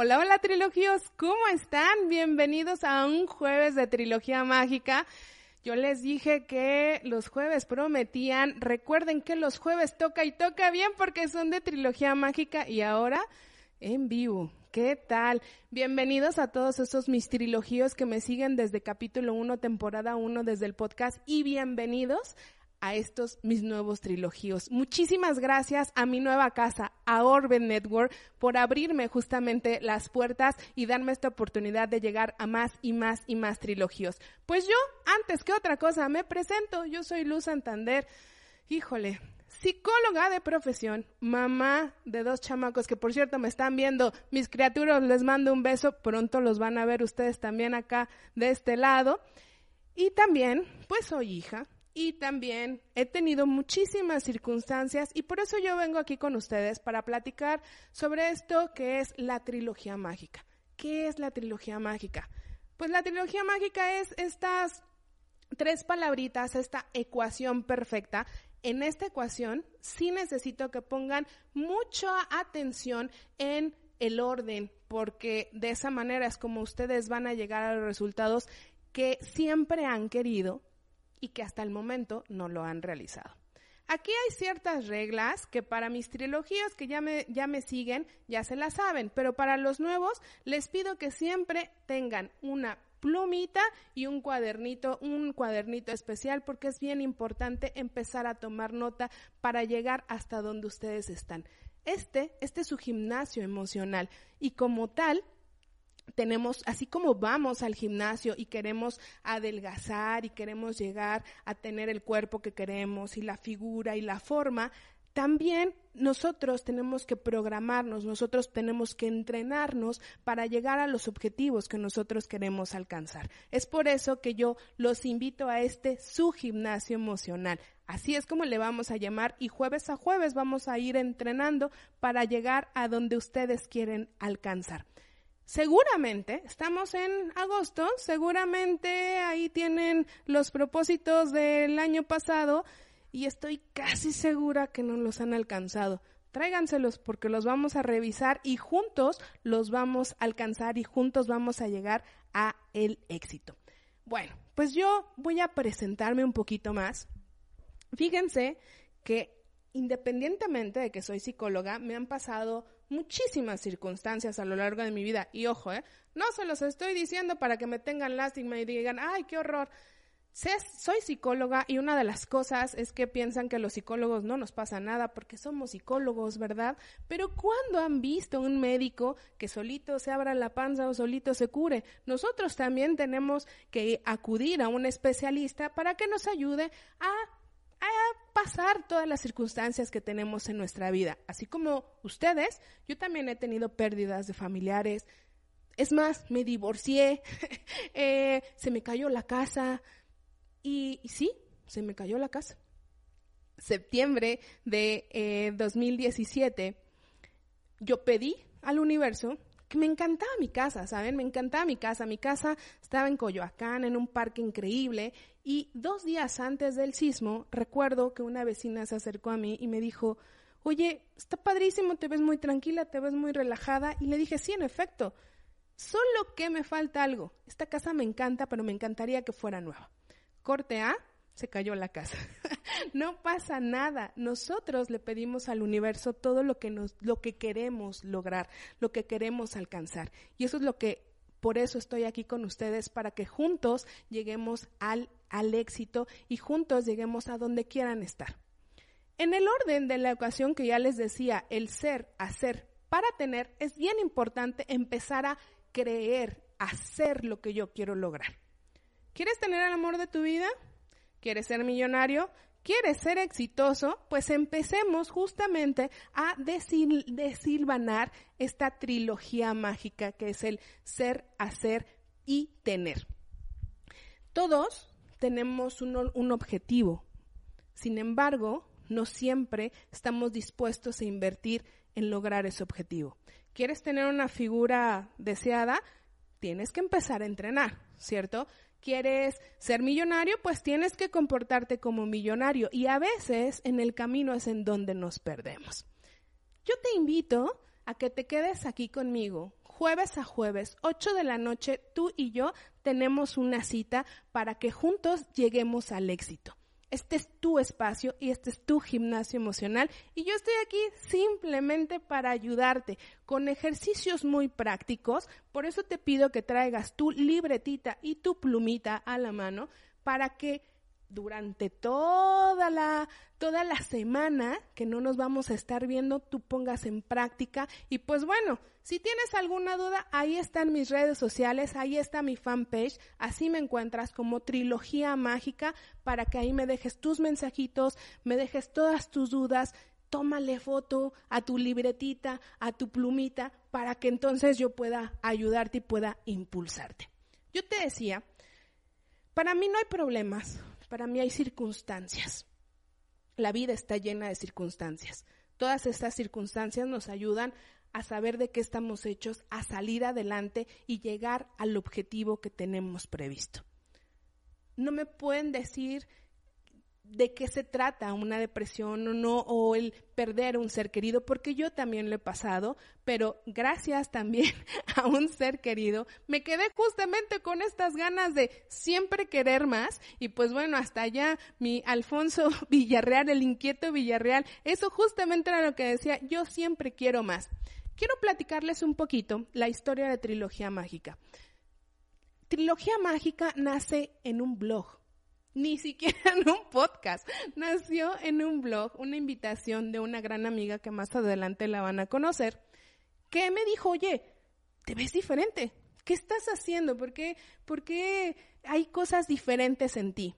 Hola, hola trilogíos, ¿cómo están? Bienvenidos a un jueves de trilogía mágica. Yo les dije que los jueves prometían, recuerden que los jueves toca y toca bien porque son de trilogía mágica y ahora en vivo. ¿Qué tal? Bienvenidos a todos esos mis trilogíos que me siguen desde capítulo 1, temporada 1, desde el podcast y bienvenidos a estos mis nuevos trilogíos. Muchísimas gracias a mi nueva casa, a Orben Network, por abrirme justamente las puertas y darme esta oportunidad de llegar a más y más y más trilogíos. Pues yo, antes que otra cosa, me presento. Yo soy Luz Santander. Híjole, psicóloga de profesión, mamá de dos chamacos que por cierto me están viendo, mis criaturas les mando un beso, pronto los van a ver ustedes también acá de este lado. Y también, pues soy hija, y también he tenido muchísimas circunstancias y por eso yo vengo aquí con ustedes para platicar sobre esto que es la trilogía mágica. ¿Qué es la trilogía mágica? Pues la trilogía mágica es estas tres palabritas, esta ecuación perfecta. En esta ecuación sí necesito que pongan mucha atención en el orden, porque de esa manera es como ustedes van a llegar a los resultados que siempre han querido y que hasta el momento no lo han realizado. Aquí hay ciertas reglas que para mis trilogías que ya me, ya me siguen ya se las saben, pero para los nuevos les pido que siempre tengan una plumita y un cuadernito, un cuadernito especial porque es bien importante empezar a tomar nota para llegar hasta donde ustedes están. Este, este es su gimnasio emocional y como tal tenemos, así como vamos al gimnasio y queremos adelgazar y queremos llegar a tener el cuerpo que queremos y la figura y la forma, también nosotros tenemos que programarnos, nosotros tenemos que entrenarnos para llegar a los objetivos que nosotros queremos alcanzar. Es por eso que yo los invito a este su gimnasio emocional. Así es como le vamos a llamar y jueves a jueves vamos a ir entrenando para llegar a donde ustedes quieren alcanzar. Seguramente, estamos en agosto, seguramente ahí tienen los propósitos del año pasado y estoy casi segura que no los han alcanzado. Tráiganselos porque los vamos a revisar y juntos los vamos a alcanzar y juntos vamos a llegar a el éxito. Bueno, pues yo voy a presentarme un poquito más. Fíjense que independientemente de que soy psicóloga, me han pasado muchísimas circunstancias a lo largo de mi vida. Y ojo, ¿eh? no se los estoy diciendo para que me tengan lástima y digan, ay, qué horror. Soy psicóloga y una de las cosas es que piensan que los psicólogos no nos pasa nada porque somos psicólogos, ¿verdad? Pero ¿cuándo han visto un médico que solito se abra la panza o solito se cure? Nosotros también tenemos que acudir a un especialista para que nos ayude a a pasar todas las circunstancias que tenemos en nuestra vida. Así como ustedes, yo también he tenido pérdidas de familiares. Es más, me divorcié, eh, se me cayó la casa. Y, sí, se me cayó la casa. septiembre de eh, 2017, yo pedí al universo que me encantaba mi casa, ¿saben? Me encantaba mi casa. Mi casa estaba en Coyoacán, en un parque increíble. Y dos días antes del sismo, recuerdo que una vecina se acercó a mí y me dijo, oye, está padrísimo, te ves muy tranquila, te ves muy relajada. Y le dije, sí, en efecto, solo que me falta algo. Esta casa me encanta, pero me encantaría que fuera nueva. Corte A, se cayó la casa. no pasa nada. Nosotros le pedimos al universo todo lo que nos, lo que queremos lograr, lo que queremos alcanzar. Y eso es lo que, por eso estoy aquí con ustedes, para que juntos lleguemos al, al éxito y juntos lleguemos a donde quieran estar. En el orden de la ocasión que ya les decía, el ser, hacer, para tener, es bien importante empezar a creer, hacer lo que yo quiero lograr. ¿Quieres tener el amor de tu vida? ¿Quieres ser millonario? ¿Quieres ser exitoso? Pues empecemos justamente a desil desilvanar esta trilogía mágica que es el ser, hacer y tener. Todos tenemos un objetivo. Sin embargo, no siempre estamos dispuestos a invertir en lograr ese objetivo. ¿Quieres tener una figura deseada? Tienes que empezar a entrenar, ¿cierto? Quieres ser millonario, pues tienes que comportarte como millonario. Y a veces en el camino es en donde nos perdemos. Yo te invito a que te quedes aquí conmigo. Jueves a jueves, 8 de la noche, tú y yo tenemos una cita para que juntos lleguemos al éxito. Este es tu espacio y este es tu gimnasio emocional y yo estoy aquí simplemente para ayudarte con ejercicios muy prácticos. Por eso te pido que traigas tu libretita y tu plumita a la mano para que durante toda la, toda la semana que no nos vamos a estar viendo, tú pongas en práctica. Y pues bueno, si tienes alguna duda, ahí están mis redes sociales, ahí está mi fanpage, así me encuentras como Trilogía Mágica para que ahí me dejes tus mensajitos, me dejes todas tus dudas. Tómale foto a tu libretita, a tu plumita, para que entonces yo pueda ayudarte y pueda impulsarte. Yo te decía, para mí no hay problemas, para mí hay circunstancias. La vida está llena de circunstancias. Todas estas circunstancias nos ayudan a saber de qué estamos hechos, a salir adelante y llegar al objetivo que tenemos previsto. No me pueden decir de qué se trata una depresión o no, o el perder un ser querido, porque yo también lo he pasado, pero gracias también a un ser querido, me quedé justamente con estas ganas de siempre querer más, y pues bueno, hasta allá mi Alfonso Villarreal, el inquieto Villarreal, eso justamente era lo que decía, yo siempre quiero más. Quiero platicarles un poquito la historia de Trilogía Mágica. Trilogía Mágica nace en un blog ni siquiera en un podcast. Nació en un blog, una invitación de una gran amiga que más adelante la van a conocer, que me dijo, oye, te ves diferente. ¿Qué estás haciendo? ¿Por qué, ¿Por qué hay cosas diferentes en ti?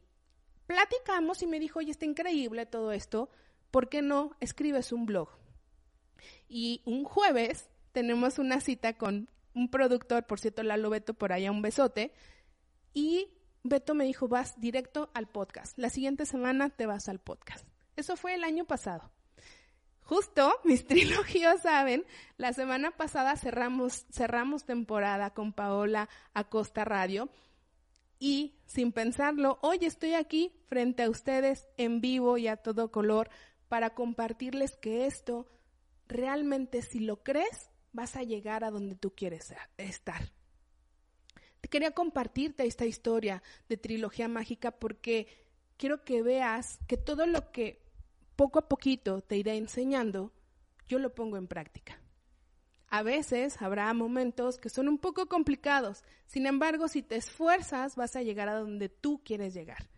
Platicamos y me dijo, oye, está increíble todo esto. ¿Por qué no escribes un blog? Y un jueves tenemos una cita con un productor, por cierto, Lalo Beto, por allá un besote, y Beto me dijo, vas directo al podcast. La siguiente semana te vas al podcast. Eso fue el año pasado. Justo, mis trilogías saben, la semana pasada cerramos, cerramos temporada con Paola Acosta Radio y sin pensarlo, hoy estoy aquí frente a ustedes en vivo y a todo color para compartirles que esto realmente si lo crees vas a llegar a donde tú quieres estar. Quería compartirte esta historia de trilogía mágica porque quiero que veas que todo lo que poco a poquito te iré enseñando, yo lo pongo en práctica. A veces habrá momentos que son un poco complicados, sin embargo, si te esfuerzas vas a llegar a donde tú quieres llegar.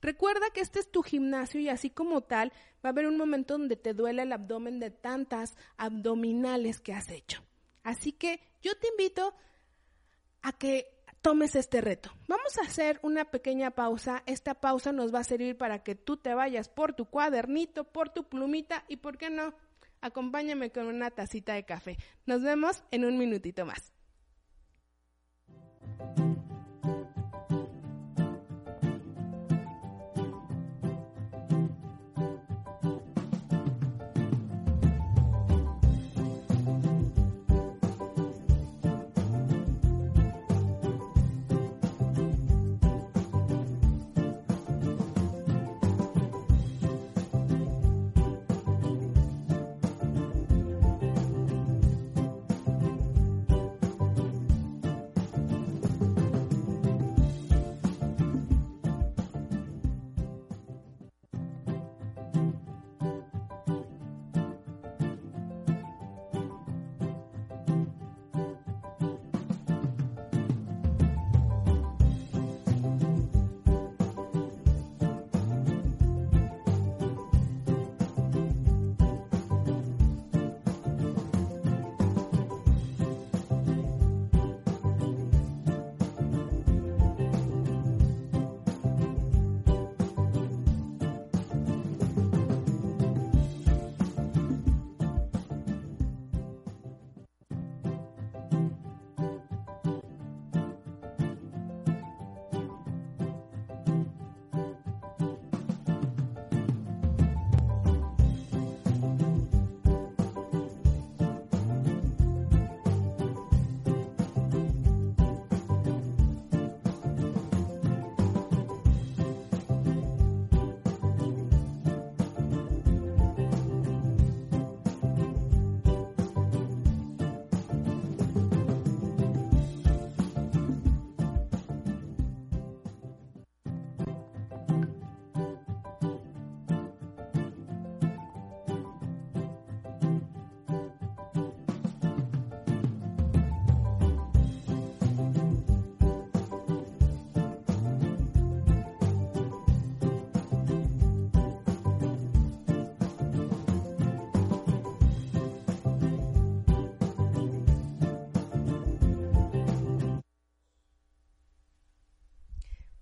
Recuerda que este es tu gimnasio y así como tal va a haber un momento donde te duele el abdomen de tantas abdominales que has hecho. Así que yo te invito a que tomes este reto. Vamos a hacer una pequeña pausa. Esta pausa nos va a servir para que tú te vayas por tu cuadernito, por tu plumita y, ¿por qué no? Acompáñame con una tacita de café. Nos vemos en un minutito más.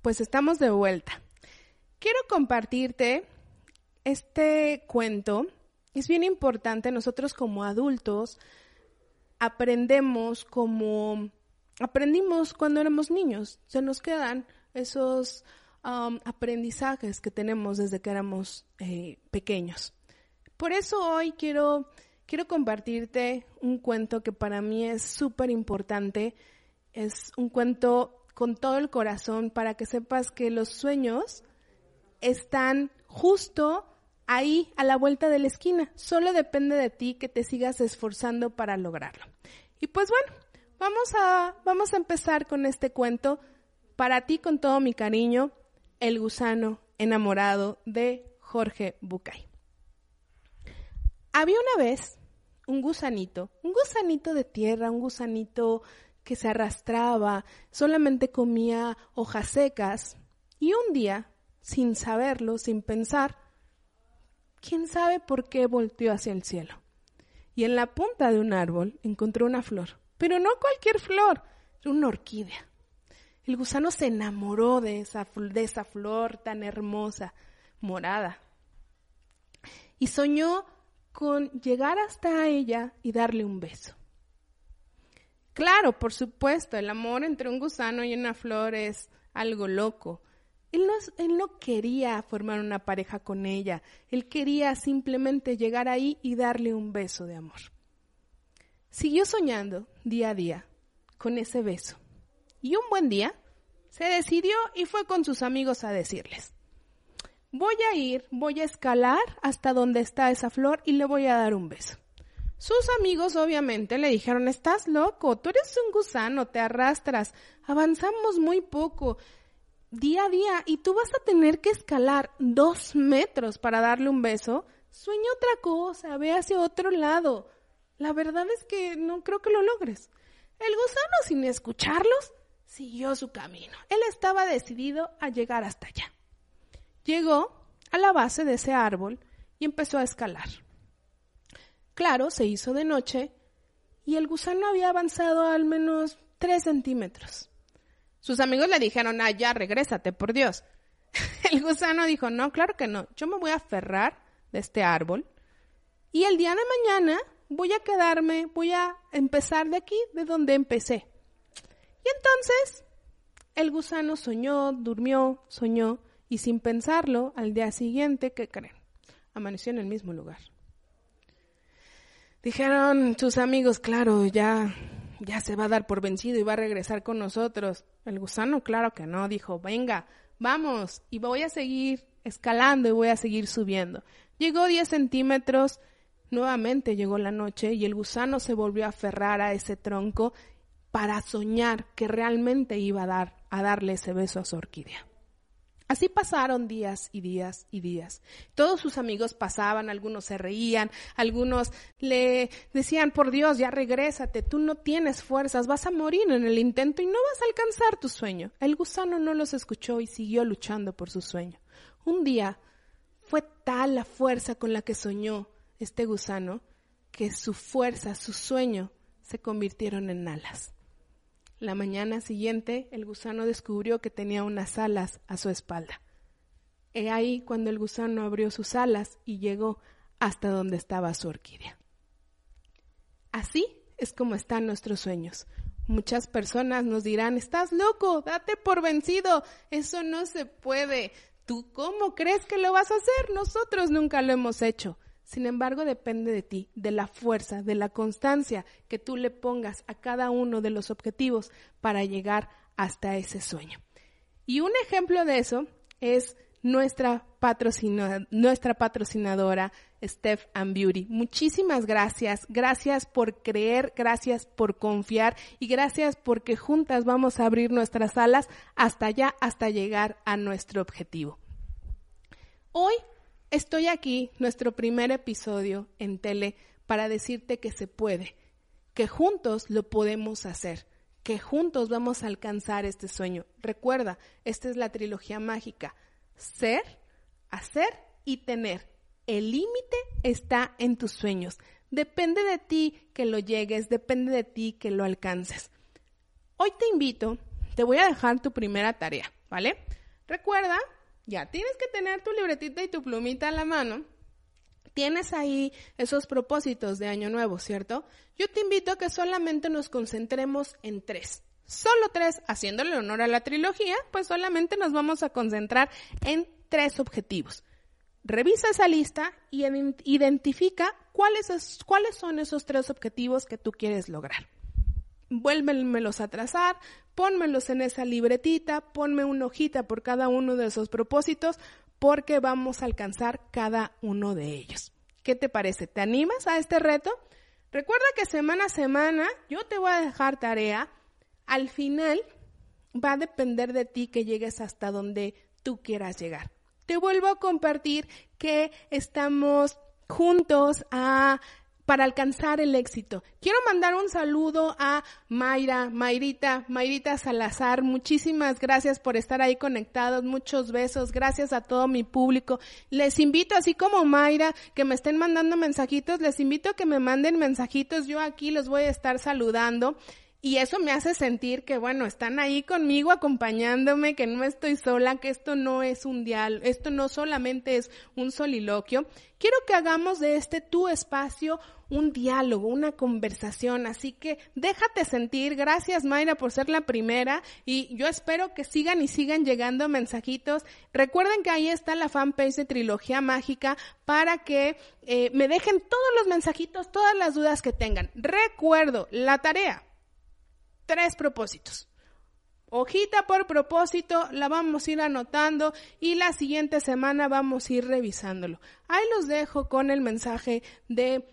Pues estamos de vuelta. Quiero compartirte este cuento. Es bien importante, nosotros como adultos aprendemos como aprendimos cuando éramos niños. Se nos quedan esos um, aprendizajes que tenemos desde que éramos eh, pequeños. Por eso hoy quiero, quiero compartirte un cuento que para mí es súper importante. Es un cuento con todo el corazón para que sepas que los sueños están justo ahí a la vuelta de la esquina. Solo depende de ti que te sigas esforzando para lograrlo. Y pues bueno, vamos a, vamos a empezar con este cuento. Para ti con todo mi cariño, El gusano enamorado de Jorge Bucay. Había una vez un gusanito, un gusanito de tierra, un gusanito que se arrastraba, solamente comía hojas secas, y un día, sin saberlo, sin pensar, quién sabe por qué volteó hacia el cielo. Y en la punta de un árbol encontró una flor, pero no cualquier flor, una orquídea. El gusano se enamoró de esa, de esa flor tan hermosa, morada, y soñó con llegar hasta ella y darle un beso. Claro, por supuesto, el amor entre un gusano y una flor es algo loco. Él no, él no, quería formar una pareja con ella, él quería simplemente llegar ahí y darle un beso de amor. Siguió soñando día a día con ese beso. Y un buen día se decidió y fue con sus amigos a decirles, voy a ir, voy a escalar hasta donde está esa flor y le voy a dar un beso. Sus amigos obviamente le dijeron, estás loco, tú eres un gusano, te arrastras, avanzamos muy poco, día a día, y tú vas a tener que escalar dos metros para darle un beso. Sueña otra cosa, ve hacia otro lado. La verdad es que no creo que lo logres. El gusano, sin escucharlos, siguió su camino. Él estaba decidido a llegar hasta allá. Llegó a la base de ese árbol y empezó a escalar. Claro, se hizo de noche y el gusano había avanzado al menos tres centímetros. Sus amigos le dijeron, ah, ya, regrésate, por Dios. El gusano dijo, no, claro que no, yo me voy a aferrar de este árbol y el día de mañana voy a quedarme, voy a empezar de aquí, de donde empecé. Y entonces el gusano soñó, durmió, soñó y sin pensarlo, al día siguiente, ¿qué creen? Amaneció en el mismo lugar. Dijeron sus amigos, claro, ya, ya se va a dar por vencido y va a regresar con nosotros. El gusano, claro que no, dijo, venga, vamos, y voy a seguir escalando y voy a seguir subiendo. Llegó 10 centímetros, nuevamente llegó la noche y el gusano se volvió a aferrar a ese tronco para soñar que realmente iba a dar, a darle ese beso a su orquídea. Así pasaron días y días y días. Todos sus amigos pasaban, algunos se reían, algunos le decían, por Dios, ya regrésate, tú no tienes fuerzas, vas a morir en el intento y no vas a alcanzar tu sueño. El gusano no los escuchó y siguió luchando por su sueño. Un día fue tal la fuerza con la que soñó este gusano que su fuerza, su sueño, se convirtieron en alas. La mañana siguiente, el gusano descubrió que tenía unas alas a su espalda. He ahí cuando el gusano abrió sus alas y llegó hasta donde estaba su orquídea. Así es como están nuestros sueños. Muchas personas nos dirán, estás loco, date por vencido, eso no se puede. ¿Tú cómo crees que lo vas a hacer? Nosotros nunca lo hemos hecho. Sin embargo, depende de ti, de la fuerza, de la constancia que tú le pongas a cada uno de los objetivos para llegar hasta ese sueño. Y un ejemplo de eso es nuestra, nuestra patrocinadora Steph and Beauty. Muchísimas gracias, gracias por creer, gracias por confiar y gracias porque juntas vamos a abrir nuestras alas hasta allá, hasta llegar a nuestro objetivo. Hoy Estoy aquí, nuestro primer episodio en tele, para decirte que se puede, que juntos lo podemos hacer, que juntos vamos a alcanzar este sueño. Recuerda, esta es la trilogía mágica. Ser, hacer y tener. El límite está en tus sueños. Depende de ti que lo llegues, depende de ti que lo alcances. Hoy te invito, te voy a dejar tu primera tarea, ¿vale? Recuerda, ya tienes que tener tu libretita y tu plumita a la mano. Tienes ahí esos propósitos de año nuevo, ¿cierto? Yo te invito a que solamente nos concentremos en tres. Solo tres, haciéndole honor a la trilogía, pues solamente nos vamos a concentrar en tres objetivos. Revisa esa lista y identifica cuáles, cuáles son esos tres objetivos que tú quieres lograr. Vuélvemelos a trazar, pónmelos en esa libretita, ponme una hojita por cada uno de esos propósitos, porque vamos a alcanzar cada uno de ellos. ¿Qué te parece? ¿Te animas a este reto? Recuerda que semana a semana yo te voy a dejar tarea. Al final va a depender de ti que llegues hasta donde tú quieras llegar te vuelvo a compartir que estamos juntos a para alcanzar el éxito. Quiero mandar un saludo a Mayra, Mayrita, Mayrita Salazar. Muchísimas gracias por estar ahí conectados. Muchos besos. Gracias a todo mi público. Les invito, así como Mayra, que me estén mandando mensajitos. Les invito a que me manden mensajitos. Yo aquí los voy a estar saludando. Y eso me hace sentir que, bueno, están ahí conmigo acompañándome, que no estoy sola, que esto no es un diálogo, esto no solamente es un soliloquio. Quiero que hagamos de este tu espacio un diálogo, una conversación. Así que déjate sentir. Gracias Mayra por ser la primera y yo espero que sigan y sigan llegando mensajitos. Recuerden que ahí está la fanpage de Trilogía Mágica para que eh, me dejen todos los mensajitos, todas las dudas que tengan. Recuerdo, la tarea tres propósitos. Hojita por propósito, la vamos a ir anotando y la siguiente semana vamos a ir revisándolo. Ahí los dejo con el mensaje de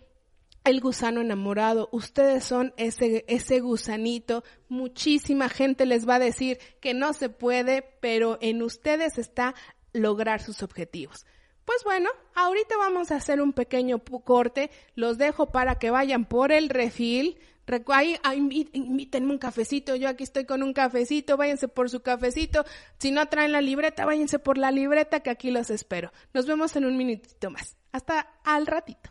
el gusano enamorado. Ustedes son ese, ese gusanito. Muchísima gente les va a decir que no se puede, pero en ustedes está lograr sus objetivos. Pues bueno, ahorita vamos a hacer un pequeño corte. Los dejo para que vayan por el refil Ahí, invítenme un cafecito, yo aquí estoy con un cafecito, váyanse por su cafecito. Si no traen la libreta, váyanse por la libreta que aquí los espero. Nos vemos en un minutito más. Hasta al ratito.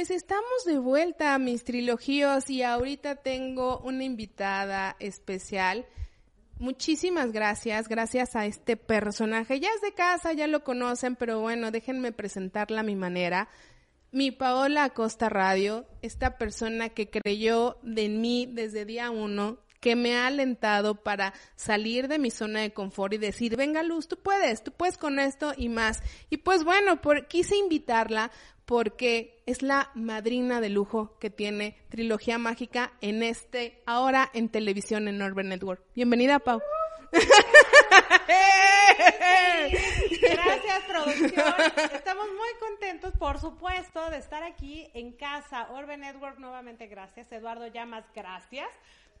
Pues estamos de vuelta mis trilogías y ahorita tengo una invitada especial. Muchísimas gracias, gracias a este personaje. Ya es de casa, ya lo conocen, pero bueno, déjenme presentarla a mi manera. Mi Paola Acosta Radio, esta persona que creyó en mí desde día uno, que me ha alentado para salir de mi zona de confort y decir, venga Luz, tú puedes, tú puedes con esto y más. Y pues bueno, por, quise invitarla porque es la madrina de lujo que tiene Trilogía Mágica en este, ahora en televisión en Urban Network. Bienvenida, Pau. Gracias, producción. Estamos muy contentos, por supuesto, de estar aquí en casa. Orbe Network, nuevamente gracias. Eduardo Llamas, gracias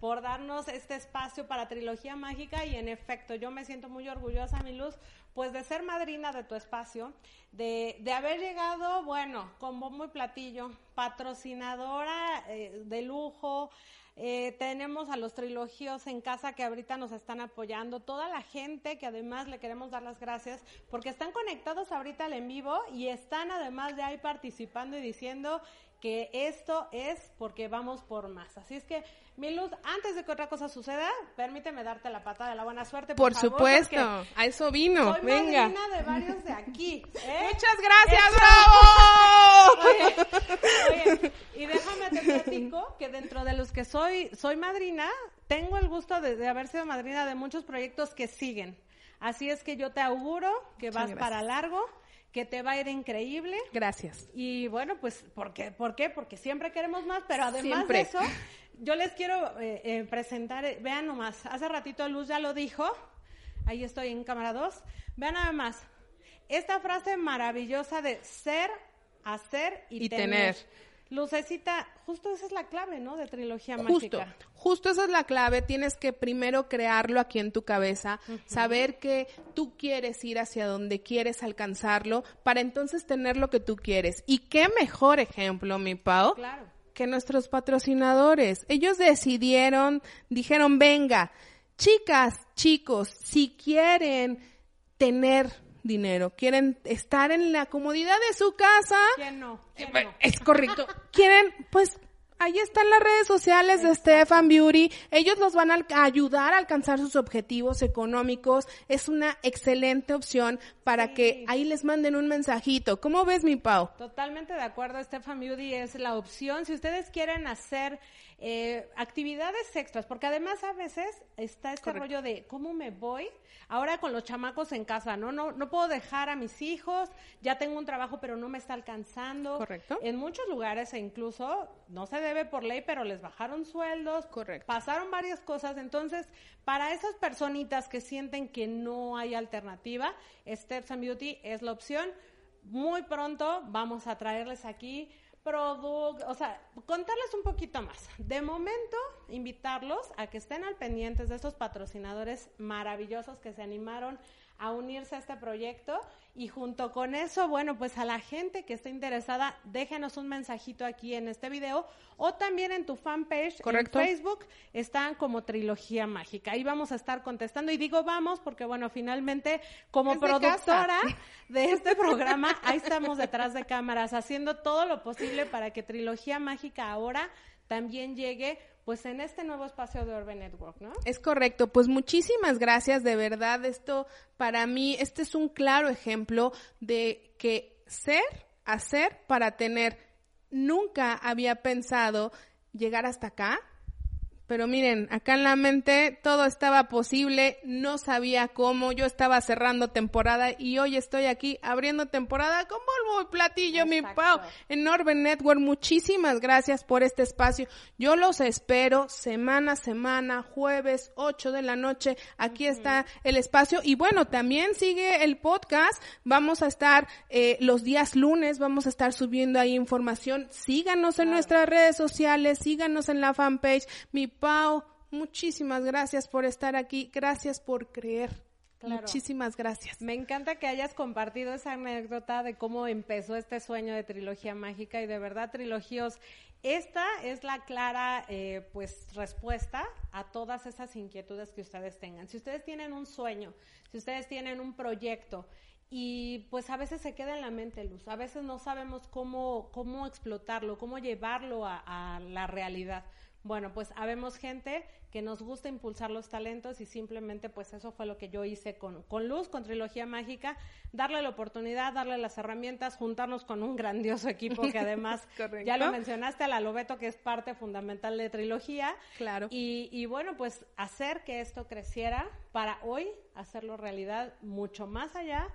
por darnos este espacio para Trilogía Mágica y en efecto yo me siento muy orgullosa, mi luz, pues de ser madrina de tu espacio, de, de haber llegado, bueno, como muy platillo, patrocinadora eh, de lujo, eh, tenemos a los trilogios en casa que ahorita nos están apoyando, toda la gente que además le queremos dar las gracias porque están conectados ahorita al en vivo y están además de ahí participando y diciendo que esto es porque vamos por más. Así es que, mi luz, antes de que otra cosa suceda, permíteme darte la patada de la buena suerte. Por, supuesto, a eso vino. Soy Venga. de varios de aquí. ¿eh? Muchas gracias, bravo. Oye, y déjame te platico que dentro de los que soy, soy madrina, tengo el gusto de, de haber sido madrina de muchos proyectos que siguen. Así es que yo te auguro que vas para largo que te va a ir increíble. Gracias. Y bueno, pues, ¿por qué? ¿Por qué? Porque siempre queremos más, pero además de eso, yo les quiero eh, eh, presentar, eh, vean nomás, hace ratito Luz ya lo dijo, ahí estoy en cámara 2, vean nada más, esta frase maravillosa de ser, hacer y, tener. Lucecita, justo esa es la clave, ¿no? De trilogía justo, mágica. Justo esa es la clave. Tienes que primero crearlo aquí en tu cabeza, saber que tú quieres ir hacia donde quieres alcanzarlo, para entonces tener lo que tú quieres. Y qué mejor ejemplo, mi Pau, claro. que nuestros patrocinadores. Ellos decidieron, dijeron, venga, chicas, chicos, si quieren tener dinero, quieren estar en la comodidad de su casa. ¿Quién no? Es correcto. quieren, pues, ahí están las redes sociales de Stefan Beauty. Ellos los van a ayudar a alcanzar sus objetivos económicos. Es una excelente opción para que ahí les manden un mensajito. ¿Cómo ves, mi Pau? Totalmente de acuerdo. Stefan Beauty es la opción. Si ustedes quieren hacer eh, actividades extras, porque además a veces está este rollo de cómo me voy ahora con los chamacos en casa, ¿no? No, no puedo dejar a mis hijos, ya tengo un trabajo pero no me está alcanzando. Correcto. En muchos lugares e incluso, no se debe por ley, pero les bajaron sueldos. Correcto. Pasaron varias cosas, entonces, para esas personitas que sienten que no hay alternativa, Steps and Beauty es la opción. Muy pronto vamos a traerles aquí producto, o sea, contarles un poquito más. De momento, invitarlos a que estén al pendientes de estos patrocinadores maravillosos que se animaron a unirse a este proyecto. Y junto con eso, bueno, pues a la gente que esté interesada, déjenos un mensajito aquí en este video o también en tu fanpage en Facebook. Están como Trilogía Mágica. Ahí vamos a estar contestando. Y digo vamos porque bueno, finalmente como productora de este programa, ahí estamos detrás de cámaras haciendo todo lo posible para que Trilogía Mágica ahora también llegue pues en este nuevo espacio de Urban Network, ¿no? Es correcto, pues muchísimas gracias, de verdad, esto para mí, este es un claro ejemplo de que ser, hacer para tener, nunca había pensado llegar hasta acá, pero miren, acá en la mente todo estaba posible, no sabía cómo, yo estaba cerrando temporada y hoy estoy aquí abriendo temporada con Volvo y Platillo, mi Pau, en Orben Network. Muchísimas gracias por este espacio. Yo los espero semana a semana, jueves, 8 de la noche. Aquí está el espacio. Y bueno, también sigue el podcast. Vamos a estar eh, los días lunes, vamos a estar subiendo ahí información. Síganos en nuestras redes sociales, síganos en la fanpage. Mi Pau, muchísimas gracias por estar aquí, gracias por creer. Muchísimas gracias. Me encanta que hayas compartido esa anécdota de cómo empezó este sueño de trilogía mágica y de verdad trilogías. Esta es la clara eh, pues respuesta a todas esas inquietudes que ustedes tengan. Si ustedes tienen un sueño, si ustedes tienen un proyecto y pues a veces se queda en la mente, Luz. A veces no sabemos cómo, cómo explotarlo, cómo llevarlo a, a la realidad. Bueno, pues habemos gente que nos gusta impulsar los talentos y simplemente pues eso fue lo que yo hice con, con Luz, con Trilogía Mágica, darle la oportunidad, darle las herramientas, juntarnos con un grandioso equipo que además ya lo mencionaste, a la Lobeto que es parte fundamental de Trilogía. Claro. Y, y bueno, pues hacer que esto creciera para hoy hacerlo realidad mucho más allá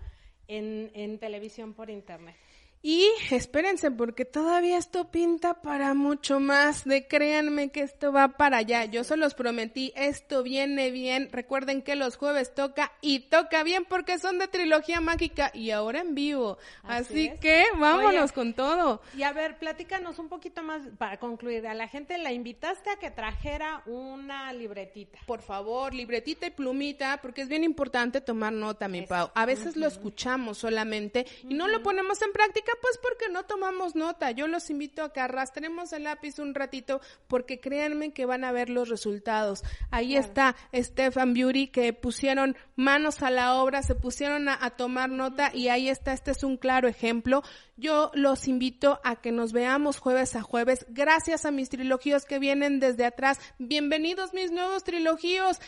en, en televisión por internet. Y espérense, porque todavía esto pinta para mucho más. De créanme que esto va para allá. Yo se los prometí, esto viene bien. Recuerden que los jueves toca y toca bien porque son de trilogía mágica y ahora en vivo. Así, que vámonos con todo. Y a ver, platícanos un poquito más para concluir. A la gente la invitaste a que trajera una libretita. Por favor, libretita y plumita, porque es bien importante tomar nota, mi Pau. A veces lo escuchamos solamente y no lo ponemos en práctica pues porque no tomamos nota. Yo los invito a que arrastremos el lápiz un ratito porque créanme que van a ver los resultados. Ahí está Stefan Beauty que pusieron manos a la obra, se pusieron a, a tomar nota y ahí está, este es un claro ejemplo. Yo los invito a que nos veamos jueves a jueves. Gracias a mis trilogías que vienen desde atrás. Bienvenidos mis nuevos trilogíos.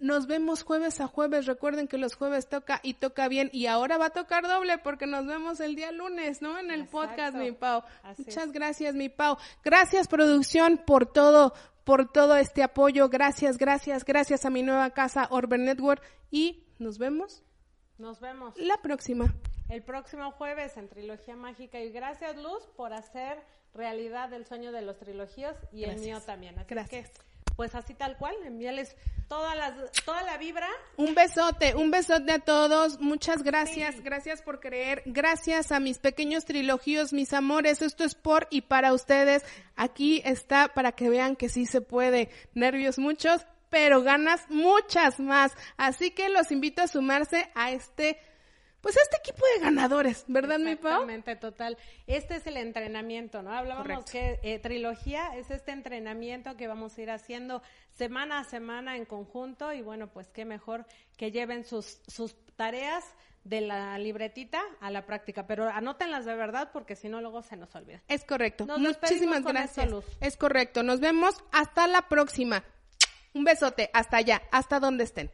Nos vemos jueves a jueves. Recuerden que los jueves toca y toca bien. Y ahora va a tocar doble porque nos vemos el día lunes, ¿no? En el podcast, mi Pau. Muchas gracias, mi Pau. Gracias, producción, por todo, por todo este apoyo. Gracias, gracias, gracias a mi nueva casa, Orber Network. Y nos vemos. Nos vemos. La próxima. El próximo jueves en Trilogía Mágica. Y gracias, Luz, por hacer realidad el sueño de los trilogías y el mío también. Así gracias. que pues así tal cual, envíales todas las, toda la vibra. Un besote, un besote a todos, muchas gracias, sí. gracias por creer, gracias a mis pequeños trilogíos, mis amores, esto es por y para ustedes, aquí está para que vean que sí se puede, nervios muchos, pero ganas muchas más, así que los invito a sumarse a este pues este equipo de ganadores, ¿verdad, mi Pau? Exactamente, total. Este es el entrenamiento, ¿no? Hablábamos Correcto. que eh, trilogía es este entrenamiento que vamos a ir haciendo semana a semana en conjunto y bueno, pues qué mejor que lleven sus, sus tareas de la libretita a la práctica, pero anótenlas de verdad porque si no luego se nos olvida. Es correcto. Nos Muchísimas gracias. Esto, es correcto. Nos vemos hasta la próxima. Un besote, hasta allá, hasta donde estén.